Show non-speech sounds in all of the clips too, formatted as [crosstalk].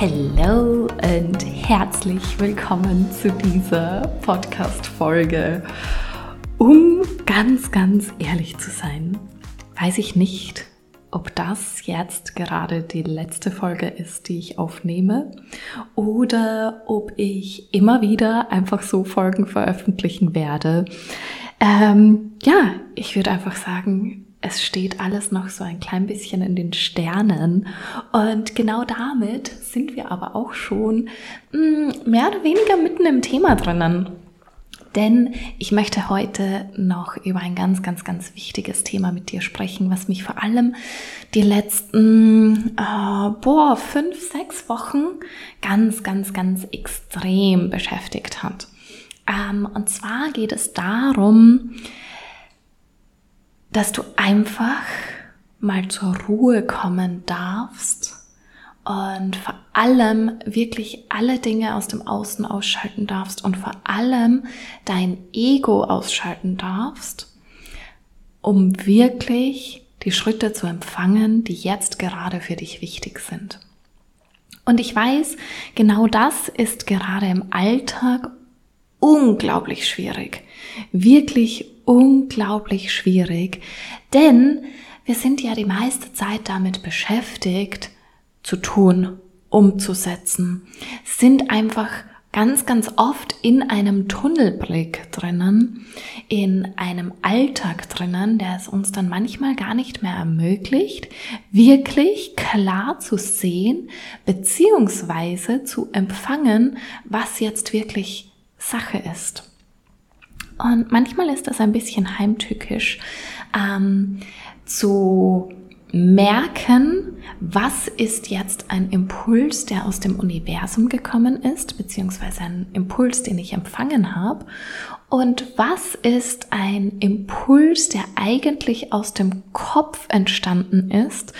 Hallo und herzlich willkommen zu dieser Podcast-Folge. Um ganz, ganz ehrlich zu sein, weiß ich nicht, ob das jetzt gerade die letzte Folge ist, die ich aufnehme, oder ob ich immer wieder einfach so Folgen veröffentlichen werde. Ähm, ja, ich würde einfach sagen, es steht alles noch so ein klein bisschen in den Sternen. Und genau damit sind wir aber auch schon hm, mehr oder weniger mitten im Thema drinnen. Denn ich möchte heute noch über ein ganz, ganz, ganz wichtiges Thema mit dir sprechen, was mich vor allem die letzten, äh, boah, fünf, sechs Wochen ganz, ganz, ganz extrem beschäftigt hat. Ähm, und zwar geht es darum, dass du einfach mal zur Ruhe kommen darfst und vor allem wirklich alle Dinge aus dem Außen ausschalten darfst und vor allem dein Ego ausschalten darfst, um wirklich die Schritte zu empfangen, die jetzt gerade für dich wichtig sind. Und ich weiß, genau das ist gerade im Alltag unglaublich schwierig. Wirklich unglaublich schwierig, denn wir sind ja die meiste Zeit damit beschäftigt, zu tun, umzusetzen, sind einfach ganz, ganz oft in einem Tunnelblick drinnen, in einem Alltag drinnen, der es uns dann manchmal gar nicht mehr ermöglicht, wirklich klar zu sehen, beziehungsweise zu empfangen, was jetzt wirklich Sache ist. Und manchmal ist das ein bisschen heimtückisch, ähm, zu merken, was ist jetzt ein Impuls, der aus dem Universum gekommen ist, beziehungsweise ein Impuls, den ich empfangen habe und was ist ein Impuls, der eigentlich aus dem Kopf entstanden ist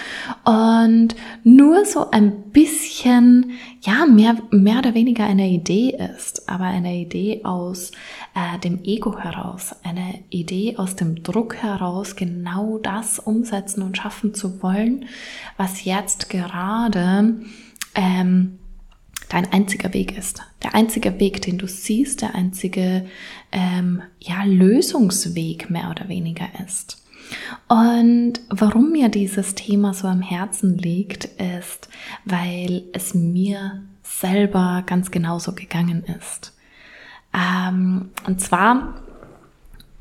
und nur so ein bisschen, ja, mehr, mehr oder weniger eine Idee ist, aber eine Idee aus äh, dem Ego heraus, eine Idee aus dem Druck heraus, genau das umsetzen und schaffen zu wollen, was jetzt gerade ähm, dein einziger Weg ist. Der einzige Weg, den du siehst, der einzige ähm, ja, Lösungsweg mehr oder weniger ist. Und warum mir dieses Thema so am Herzen liegt, ist, weil es mir selber ganz genauso gegangen ist. Ähm, und zwar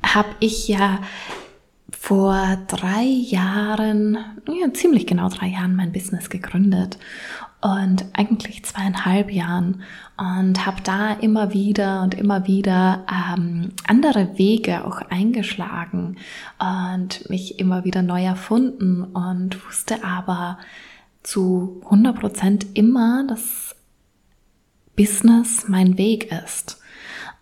habe ich ja vor drei Jahren, ja, ziemlich genau drei Jahren mein Business gegründet und eigentlich zweieinhalb Jahren und habe da immer wieder und immer wieder ähm, andere Wege auch eingeschlagen und mich immer wieder neu erfunden und wusste aber zu 100 Prozent immer, dass Business mein Weg ist.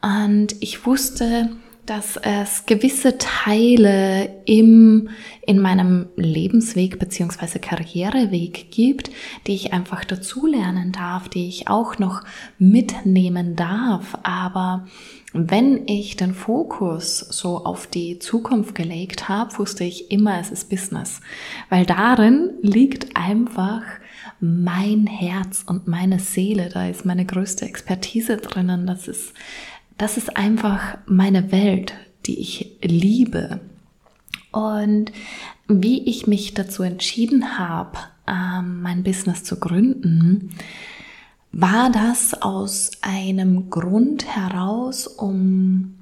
Und ich wusste, dass es gewisse Teile im, in meinem Lebensweg beziehungsweise Karriereweg gibt, die ich einfach dazulernen darf, die ich auch noch mitnehmen darf. Aber wenn ich den Fokus so auf die Zukunft gelegt habe, wusste ich immer, es ist Business. Weil darin liegt einfach mein Herz und meine Seele. Da ist meine größte Expertise drinnen. Das ist das ist einfach meine Welt, die ich liebe. Und wie ich mich dazu entschieden habe, ähm, mein Business zu gründen, war das aus einem Grund heraus, um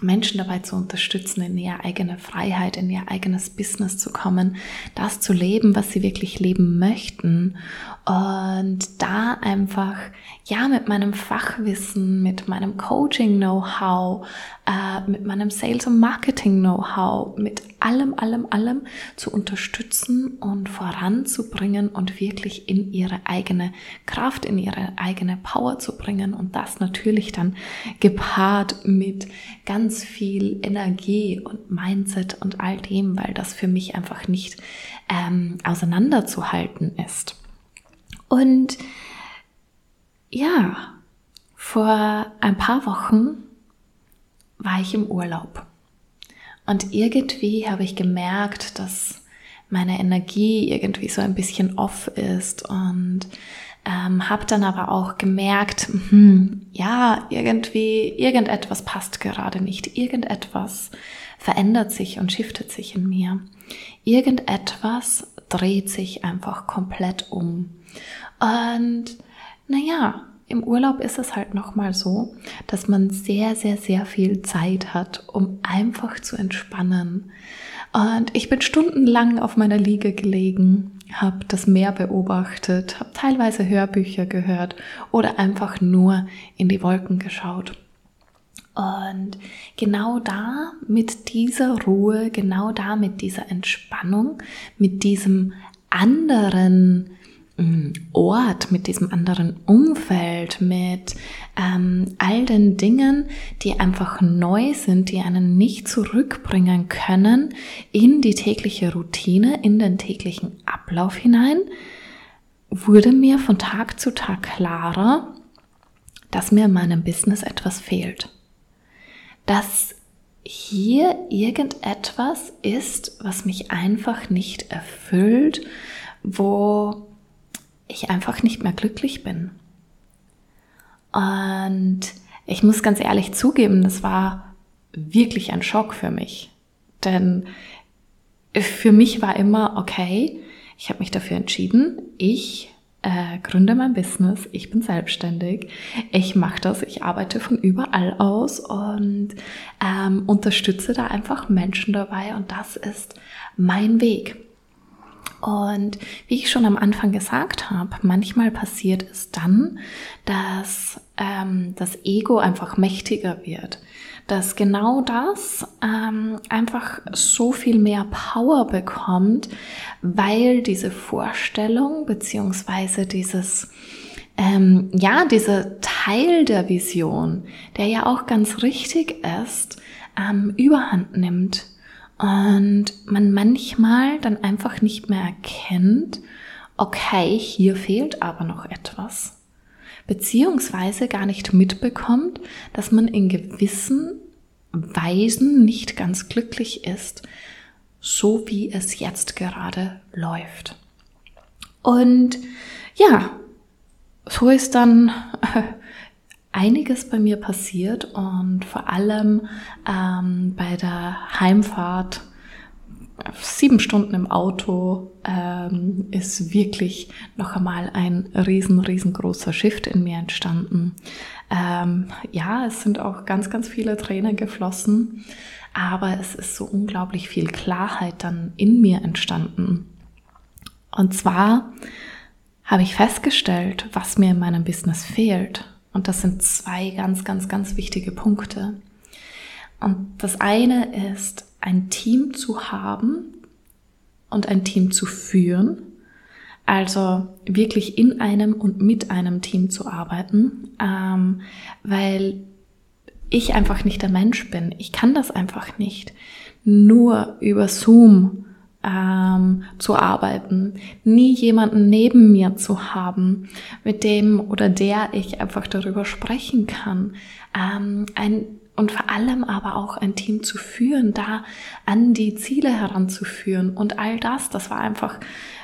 Menschen dabei zu unterstützen, in ihre eigene Freiheit, in ihr eigenes Business zu kommen, das zu leben, was sie wirklich leben möchten. Und da einfach, ja, mit meinem Fachwissen, mit meinem Coaching-Know-how, äh, mit meinem Sales- und Marketing-Know-how, mit allem, allem, allem zu unterstützen und voranzubringen und wirklich in ihre eigene Kraft, in ihre eigene Power zu bringen und das natürlich dann gepaart mit ganz viel Energie und Mindset und all dem, weil das für mich einfach nicht ähm, auseinanderzuhalten ist. Und ja, vor ein paar Wochen war ich im Urlaub. Und irgendwie habe ich gemerkt, dass meine Energie irgendwie so ein bisschen off ist und ähm, habe dann aber auch gemerkt, hm, ja, irgendwie, irgendetwas passt gerade nicht, irgendetwas verändert sich und shiftet sich in mir. Irgendetwas dreht sich einfach komplett um. Und naja, im Urlaub ist es halt nochmal so, dass man sehr, sehr, sehr viel Zeit hat, um einfach zu entspannen. Und ich bin stundenlang auf meiner Liege gelegen, habe das Meer beobachtet, habe teilweise Hörbücher gehört oder einfach nur in die Wolken geschaut. Und genau da mit dieser Ruhe, genau da mit dieser Entspannung, mit diesem anderen Ort, mit diesem anderen Umfeld, mit ähm, all den Dingen, die einfach neu sind, die einen nicht zurückbringen können in die tägliche Routine, in den täglichen Ablauf hinein, wurde mir von Tag zu Tag klarer, dass mir in meinem Business etwas fehlt. Dass hier irgendetwas ist, was mich einfach nicht erfüllt, wo ich einfach nicht mehr glücklich bin. Und ich muss ganz ehrlich zugeben, das war wirklich ein Schock für mich. Denn für mich war immer, okay, ich habe mich dafür entschieden, ich äh, gründe mein Business, ich bin selbstständig, ich mache das, ich arbeite von überall aus und ähm, unterstütze da einfach Menschen dabei und das ist mein Weg. Und wie ich schon am Anfang gesagt habe, manchmal passiert es dann, dass ähm, das Ego einfach mächtiger wird. Dass genau das ähm, einfach so viel mehr Power bekommt, weil diese Vorstellung beziehungsweise dieses ähm, ja, dieser Teil der Vision, der ja auch ganz richtig ist, ähm, überhand nimmt und man manchmal dann einfach nicht mehr erkennt, okay, hier fehlt aber noch etwas beziehungsweise gar nicht mitbekommt, dass man in gewissen Weisen nicht ganz glücklich ist, so wie es jetzt gerade läuft. Und ja, so ist dann [laughs] einiges bei mir passiert und vor allem ähm, bei der Heimfahrt sieben Stunden im Auto ähm, ist wirklich noch einmal ein riesen, riesengroßer Shift in mir entstanden. Ähm, ja, es sind auch ganz, ganz viele Tränen geflossen, aber es ist so unglaublich viel Klarheit dann in mir entstanden. Und zwar habe ich festgestellt, was mir in meinem Business fehlt. Und das sind zwei ganz, ganz, ganz wichtige Punkte. Und das eine ist, ein Team zu haben und ein Team zu führen. Also wirklich in einem und mit einem Team zu arbeiten, ähm, weil ich einfach nicht der Mensch bin. Ich kann das einfach nicht. Nur über Zoom ähm, zu arbeiten, nie jemanden neben mir zu haben, mit dem oder der ich einfach darüber sprechen kann, ähm, ein und vor allem aber auch ein Team zu führen, da an die Ziele heranzuführen und all das, das war einfach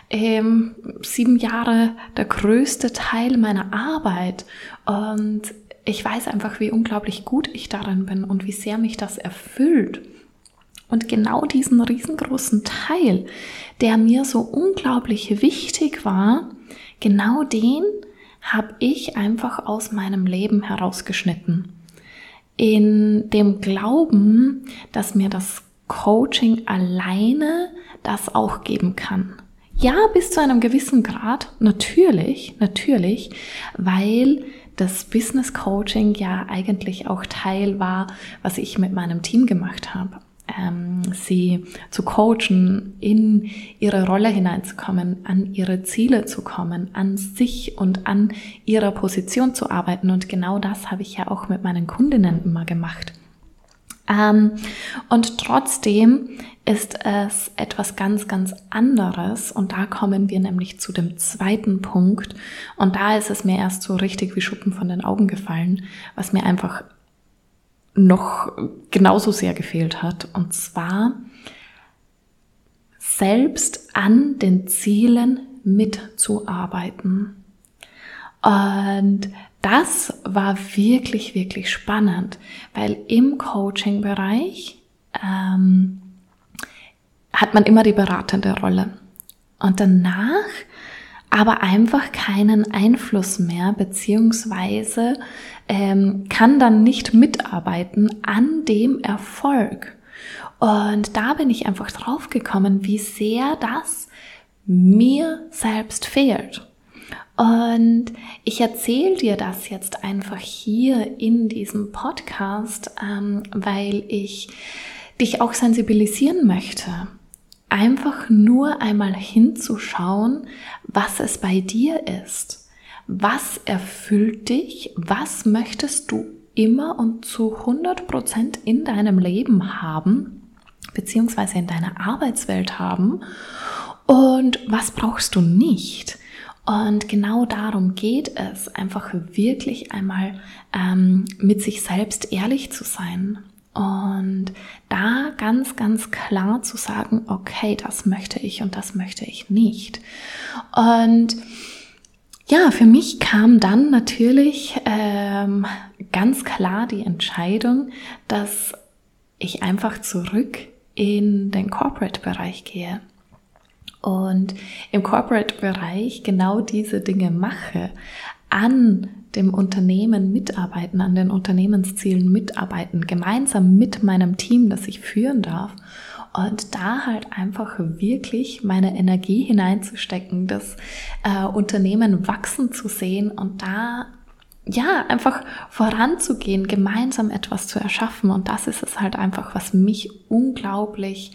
ähm, sieben Jahre der größte Teil meiner Arbeit und ich weiß einfach, wie unglaublich gut ich darin bin und wie sehr mich das erfüllt. Und genau diesen riesengroßen Teil, der mir so unglaublich wichtig war, genau den habe ich einfach aus meinem Leben herausgeschnitten. In dem Glauben, dass mir das Coaching alleine das auch geben kann. Ja, bis zu einem gewissen Grad, natürlich, natürlich, weil das Business Coaching ja eigentlich auch Teil war, was ich mit meinem Team gemacht habe ähm, sie zu coachen, in ihre Rolle hineinzukommen, an ihre Ziele zu kommen, an sich und an ihrer Position zu arbeiten. Und genau das habe ich ja auch mit meinen Kundinnen immer gemacht. Ähm, und trotzdem ist es etwas ganz, ganz anderes. Und da kommen wir nämlich zu dem zweiten Punkt. Und da ist es mir erst so richtig wie Schuppen von den Augen gefallen, was mir einfach noch genauso sehr gefehlt hat. Und zwar selbst an den Zielen mitzuarbeiten. Und das war wirklich, wirklich spannend, weil im Coaching-Bereich ähm, hat man immer die beratende Rolle. Und danach aber einfach keinen Einfluss mehr, beziehungsweise ähm, kann dann nicht mitarbeiten an dem Erfolg. Und da bin ich einfach drauf gekommen, wie sehr das mir selbst fehlt. Und ich erzähle dir das jetzt einfach hier in diesem Podcast, ähm, weil ich dich auch sensibilisieren möchte einfach nur einmal hinzuschauen, was es bei dir ist. Was erfüllt dich? Was möchtest du immer und zu 100 Prozent in deinem Leben haben, beziehungsweise in deiner Arbeitswelt haben? Und was brauchst du nicht? Und genau darum geht es, einfach wirklich einmal ähm, mit sich selbst ehrlich zu sein. Und da ganz, ganz klar zu sagen, okay, das möchte ich und das möchte ich nicht. Und ja, für mich kam dann natürlich ähm, ganz klar die Entscheidung, dass ich einfach zurück in den Corporate-Bereich gehe und im Corporate-Bereich genau diese Dinge mache, an dem Unternehmen mitarbeiten, an den Unternehmenszielen mitarbeiten, gemeinsam mit meinem Team, das ich führen darf. Und da halt einfach wirklich meine Energie hineinzustecken, das äh, Unternehmen wachsen zu sehen und da ja, einfach voranzugehen, gemeinsam etwas zu erschaffen. Und das ist es halt einfach, was mich unglaublich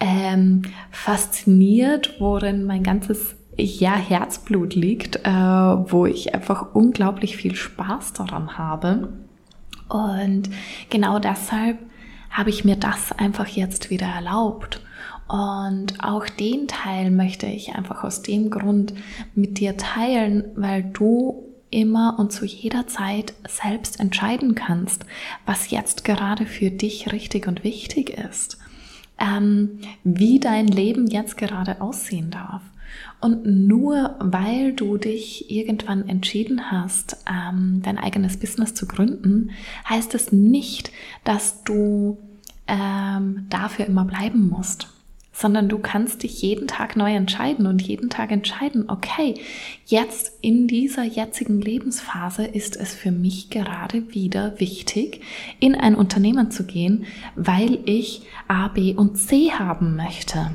ähm, fasziniert, worin mein ganzes ja, Herzblut liegt, äh, wo ich einfach unglaublich viel Spaß daran habe. Und genau deshalb habe ich mir das einfach jetzt wieder erlaubt. Und auch den Teil möchte ich einfach aus dem Grund mit dir teilen, weil du immer und zu jeder Zeit selbst entscheiden kannst, was jetzt gerade für dich richtig und wichtig ist, ähm, wie dein Leben jetzt gerade aussehen darf. Und nur weil du dich irgendwann entschieden hast, ähm, dein eigenes Business zu gründen, heißt es nicht, dass du ähm, dafür immer bleiben musst sondern du kannst dich jeden Tag neu entscheiden und jeden Tag entscheiden, okay, jetzt in dieser jetzigen Lebensphase ist es für mich gerade wieder wichtig, in ein Unternehmen zu gehen, weil ich A, B und C haben möchte.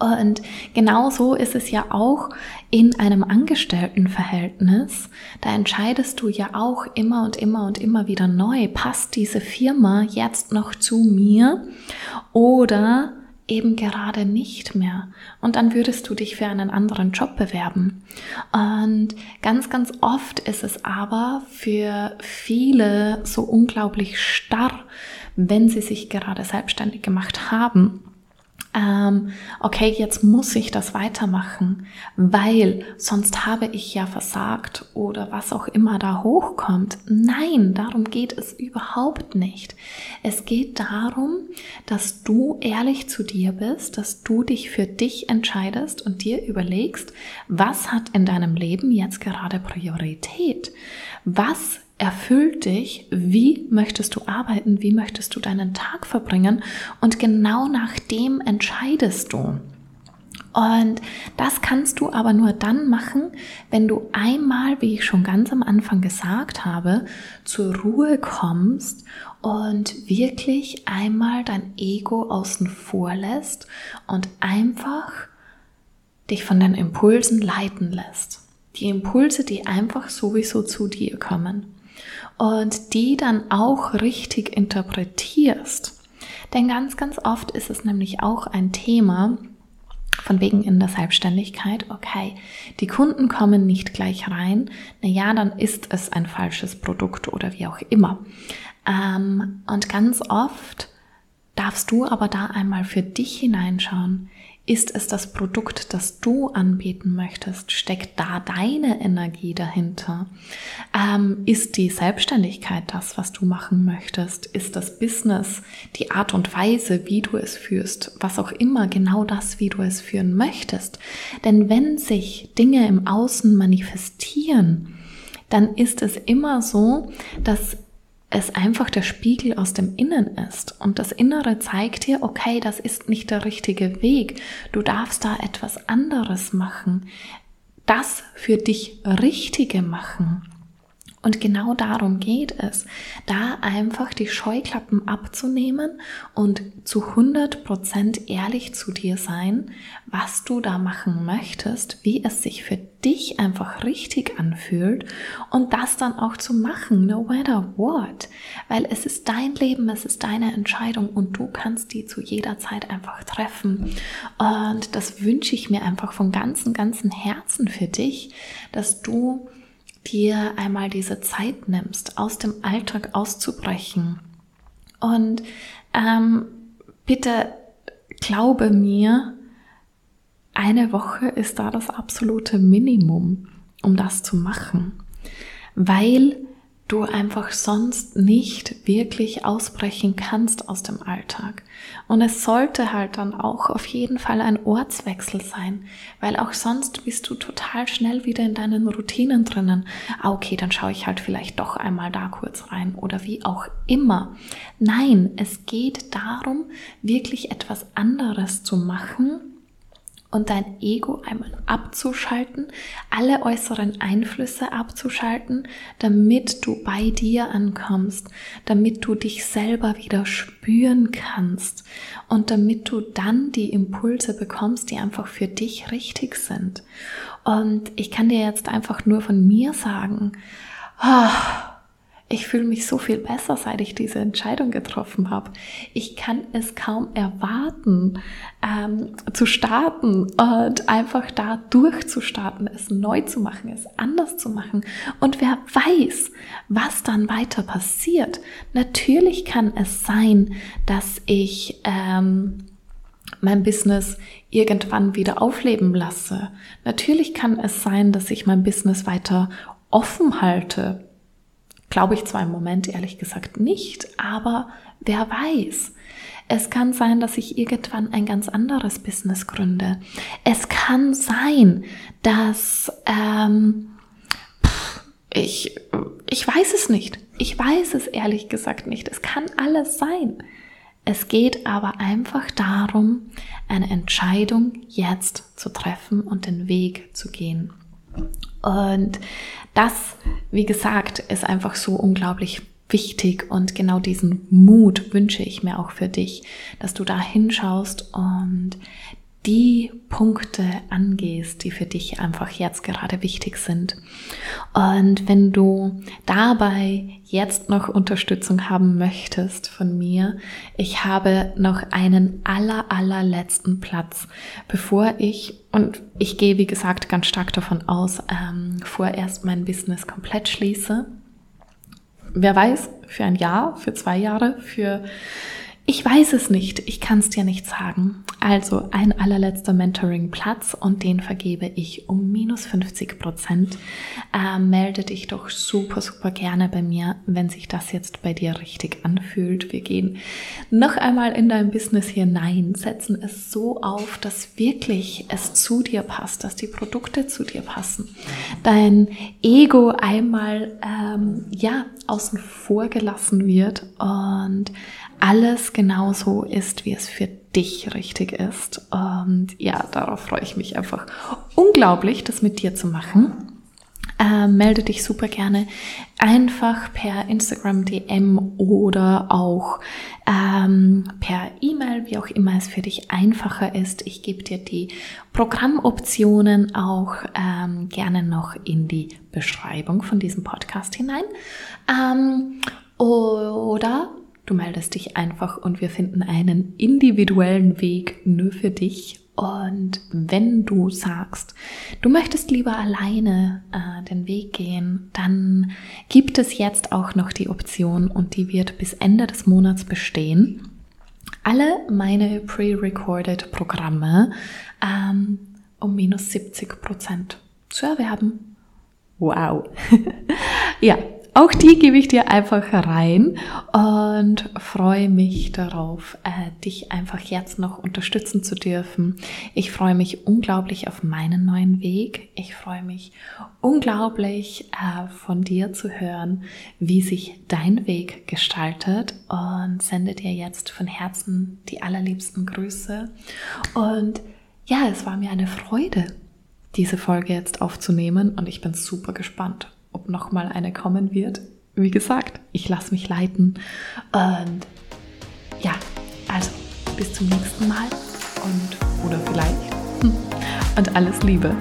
Und genauso ist es ja auch in einem Angestelltenverhältnis. Da entscheidest du ja auch immer und immer und immer wieder neu, passt diese Firma jetzt noch zu mir oder eben gerade nicht mehr. Und dann würdest du dich für einen anderen Job bewerben. Und ganz, ganz oft ist es aber für viele so unglaublich starr, wenn sie sich gerade selbstständig gemacht haben ähm, okay, jetzt muss ich das weitermachen, weil sonst habe ich ja versagt oder was auch immer da hochkommt. Nein, darum geht es überhaupt nicht. Es geht darum, dass du ehrlich zu dir bist, dass du dich für dich entscheidest und dir überlegst, was hat in deinem Leben jetzt gerade Priorität? Was erfüllt dich, wie möchtest du arbeiten, wie möchtest du deinen Tag verbringen und genau nach dem entscheidest du. Und das kannst du aber nur dann machen, wenn du einmal, wie ich schon ganz am Anfang gesagt habe, zur Ruhe kommst und wirklich einmal dein Ego außen vor lässt und einfach dich von den Impulsen leiten lässt. Die Impulse, die einfach sowieso zu dir kommen und die dann auch richtig interpretierst. Denn ganz, ganz oft ist es nämlich auch ein Thema, von wegen in der Selbstständigkeit, okay, die Kunden kommen nicht gleich rein, naja, dann ist es ein falsches Produkt oder wie auch immer. Ähm, und ganz oft darfst du aber da einmal für dich hineinschauen. Ist es das Produkt, das du anbieten möchtest? Steckt da deine Energie dahinter? Ähm, ist die Selbstständigkeit das, was du machen möchtest? Ist das Business die Art und Weise, wie du es führst? Was auch immer, genau das, wie du es führen möchtest. Denn wenn sich Dinge im Außen manifestieren, dann ist es immer so, dass es einfach der Spiegel aus dem Innen ist. Und das Innere zeigt dir, okay, das ist nicht der richtige Weg. Du darfst da etwas anderes machen. Das für dich Richtige machen. Und genau darum geht es, da einfach die Scheuklappen abzunehmen und zu 100% ehrlich zu dir sein, was du da machen möchtest, wie es sich für dich einfach richtig anfühlt und das dann auch zu machen, no matter what. Weil es ist dein Leben, es ist deine Entscheidung und du kannst die zu jeder Zeit einfach treffen. Und das wünsche ich mir einfach von ganzem, ganzem Herzen für dich, dass du dir einmal diese Zeit nimmst, aus dem Alltag auszubrechen. Und ähm, bitte glaube mir, eine Woche ist da das absolute Minimum, um das zu machen, weil du einfach sonst nicht wirklich ausbrechen kannst aus dem Alltag. Und es sollte halt dann auch auf jeden Fall ein Ortswechsel sein, weil auch sonst bist du total schnell wieder in deinen Routinen drinnen. Ah, okay, dann schaue ich halt vielleicht doch einmal da kurz rein oder wie auch immer. Nein, es geht darum, wirklich etwas anderes zu machen, und dein Ego einmal abzuschalten, alle äußeren Einflüsse abzuschalten, damit du bei dir ankommst, damit du dich selber wieder spüren kannst und damit du dann die Impulse bekommst, die einfach für dich richtig sind. Und ich kann dir jetzt einfach nur von mir sagen, oh, ich fühle mich so viel besser, seit ich diese Entscheidung getroffen habe. Ich kann es kaum erwarten, ähm, zu starten und einfach da durchzustarten, es neu zu machen, es anders zu machen. Und wer weiß, was dann weiter passiert. Natürlich kann es sein, dass ich ähm, mein Business irgendwann wieder aufleben lasse. Natürlich kann es sein, dass ich mein Business weiter offen halte Glaube ich zwar im Moment ehrlich gesagt nicht, aber wer weiß. Es kann sein, dass ich irgendwann ein ganz anderes Business gründe. Es kann sein, dass ähm, ich, ich weiß es nicht. Ich weiß es ehrlich gesagt nicht. Es kann alles sein. Es geht aber einfach darum, eine Entscheidung jetzt zu treffen und den Weg zu gehen. Und das, wie gesagt, ist einfach so unglaublich wichtig und genau diesen Mut wünsche ich mir auch für dich, dass du da hinschaust und die Punkte angehst, die für dich einfach jetzt gerade wichtig sind. Und wenn du dabei jetzt noch Unterstützung haben möchtest von mir, ich habe noch einen aller, allerletzten Platz, bevor ich, und ich gehe wie gesagt ganz stark davon aus, ähm, vorerst mein Business komplett schließe. Wer weiß, für ein Jahr, für zwei Jahre, für ich weiß es nicht, ich kann es dir nicht sagen. Also ein allerletzter Mentoring-Platz und den vergebe ich um minus 50 Prozent. Äh, melde dich doch super, super gerne bei mir, wenn sich das jetzt bei dir richtig anfühlt. Wir gehen noch einmal in dein Business hinein, setzen es so auf, dass wirklich es zu dir passt, dass die Produkte zu dir passen. Dein Ego einmal, ähm, ja, außen vor gelassen wird und alles genauso ist, wie es für dich richtig ist. Und ja, darauf freue ich mich einfach unglaublich, das mit dir zu machen. Äh, melde dich super gerne einfach per Instagram DM oder auch ähm, per E-Mail, wie auch immer es für dich einfacher ist. Ich gebe dir die Programmoptionen auch ähm, gerne noch in die Beschreibung von diesem Podcast hinein. Ähm, oder Du meldest dich einfach und wir finden einen individuellen Weg nur für dich. Und wenn du sagst, du möchtest lieber alleine äh, den Weg gehen, dann gibt es jetzt auch noch die Option und die wird bis Ende des Monats bestehen alle meine pre-recorded Programme ähm, um minus 70 Prozent zu erwerben. Wow. [laughs] ja, auch die gebe ich dir einfach rein und freue mich darauf, äh, dich einfach jetzt noch unterstützen zu dürfen. Ich freue mich unglaublich auf meinen neuen Weg. Ich freue mich unglaublich äh, von dir zu hören, wie sich dein Weg gestaltet und sende dir jetzt von Herzen die allerliebsten Grüße. Und ja, es war mir eine Freude, diese Folge jetzt aufzunehmen und ich bin super gespannt ob noch mal eine kommen wird. Wie gesagt, ich lasse mich leiten. Und ja, also bis zum nächsten Mal und oder vielleicht. Und alles Liebe.